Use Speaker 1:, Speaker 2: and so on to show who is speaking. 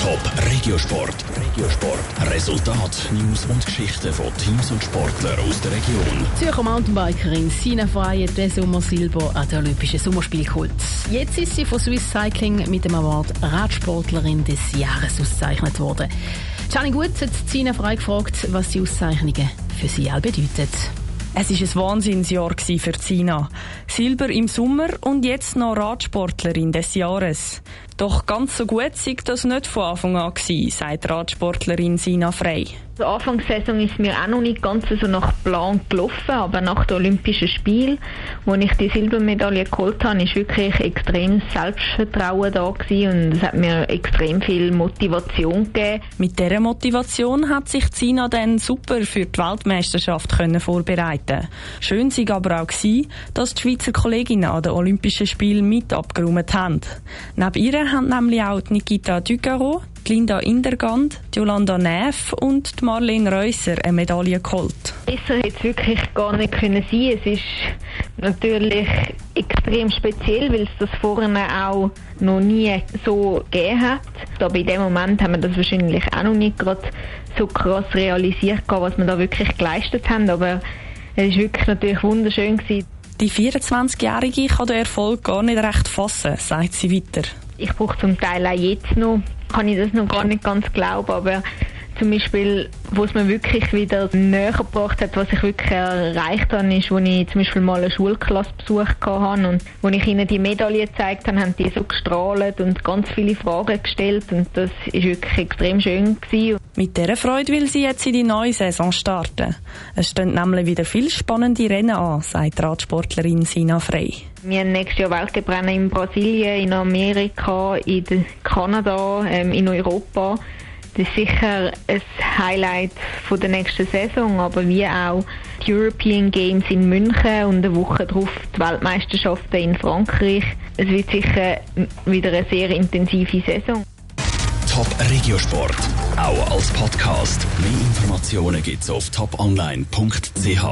Speaker 1: Top Regiosport. Regiosport. Resultat, News und Geschichten von Teams und Sportlern aus der Region.
Speaker 2: Zürcher Mountainbikerin Sina Frey hat den Sommer Silber an den Olympischen Sommerspielen geholt. Jetzt ist sie von Swiss Cycling mit dem Award Radsportlerin des Jahres ausgezeichnet worden. Gianni Gut hat Sina Frey gefragt, was die Auszeichnungen für sie all bedeuten.
Speaker 3: Es war ein Wahnsinnsjahr für Zina. Silber im Sommer und jetzt noch Radsportlerin des Jahres. Doch ganz so gut sei das nicht von Anfang an gewesen, sagt Radsportlerin Sina Frey.
Speaker 4: Die Anfangssaison ist mir auch noch nicht ganz so nach Plan gelaufen, aber nach den Olympischen Spielen, wo ich die Silbermedaille geholt habe, ist wirklich extrem Selbstvertrauen da gewesen und es hat mir extrem viel Motivation gegeben.
Speaker 3: Mit dieser Motivation hat sich Zina dann super für die Weltmeisterschaft können vorbereiten. Schön war aber auch gewesen, dass die Schweizer Kolleginnen an den Olympischen Spielen mit abgeräumt haben. Neben ihr haben nämlich auch Nikita Dugaro, Linda Indergand, Jolanda Neff und Marlene Reusser eine Medaille geholt.
Speaker 4: Besser hätte es wirklich gar nicht können sein. Es ist natürlich extrem speziell, weil es das vorne auch noch nie so gegeben hat. Aber in dem Moment haben wir das wahrscheinlich auch noch nicht gerade so krass realisiert, was wir da wirklich geleistet haben. Aber es ist wirklich natürlich wunderschön gewesen.
Speaker 3: Die 24-Jährige kann den Erfolg gar nicht recht fassen, sagt sie weiter.
Speaker 4: Ich brauche zum Teil auch jetzt noch, kann ich das noch gar nicht ganz glauben, aber zum Beispiel, wo es mir wirklich wieder näher gebracht hat, was ich wirklich erreicht habe, ist, wo ich zum Beispiel mal eine Schulklasse besucht habe und wo ich ihnen die Medaille gezeigt habe, haben die so gestrahlt und ganz viele Fragen gestellt und das ist wirklich extrem schön gewesen.
Speaker 3: Mit dieser Freude will sie jetzt in die neue Saison starten. Es stehen nämlich wieder viele spannende Rennen an, sagt Radsportlerin Sina Frey.
Speaker 4: Wir haben nächstes Jahr Weltcuprennen in Brasilien, in Amerika, in Kanada, ähm, in Europa. Das ist sicher ein Highlight von der nächsten Saison, aber wie auch die European Games in München und eine Woche darauf die Weltmeisterschaften in Frankreich. Es wird sicher wieder eine sehr intensive Saison.
Speaker 1: Top Regiosport, auch als Podcast. Mehr Informationen gibt's auf toponline.ch.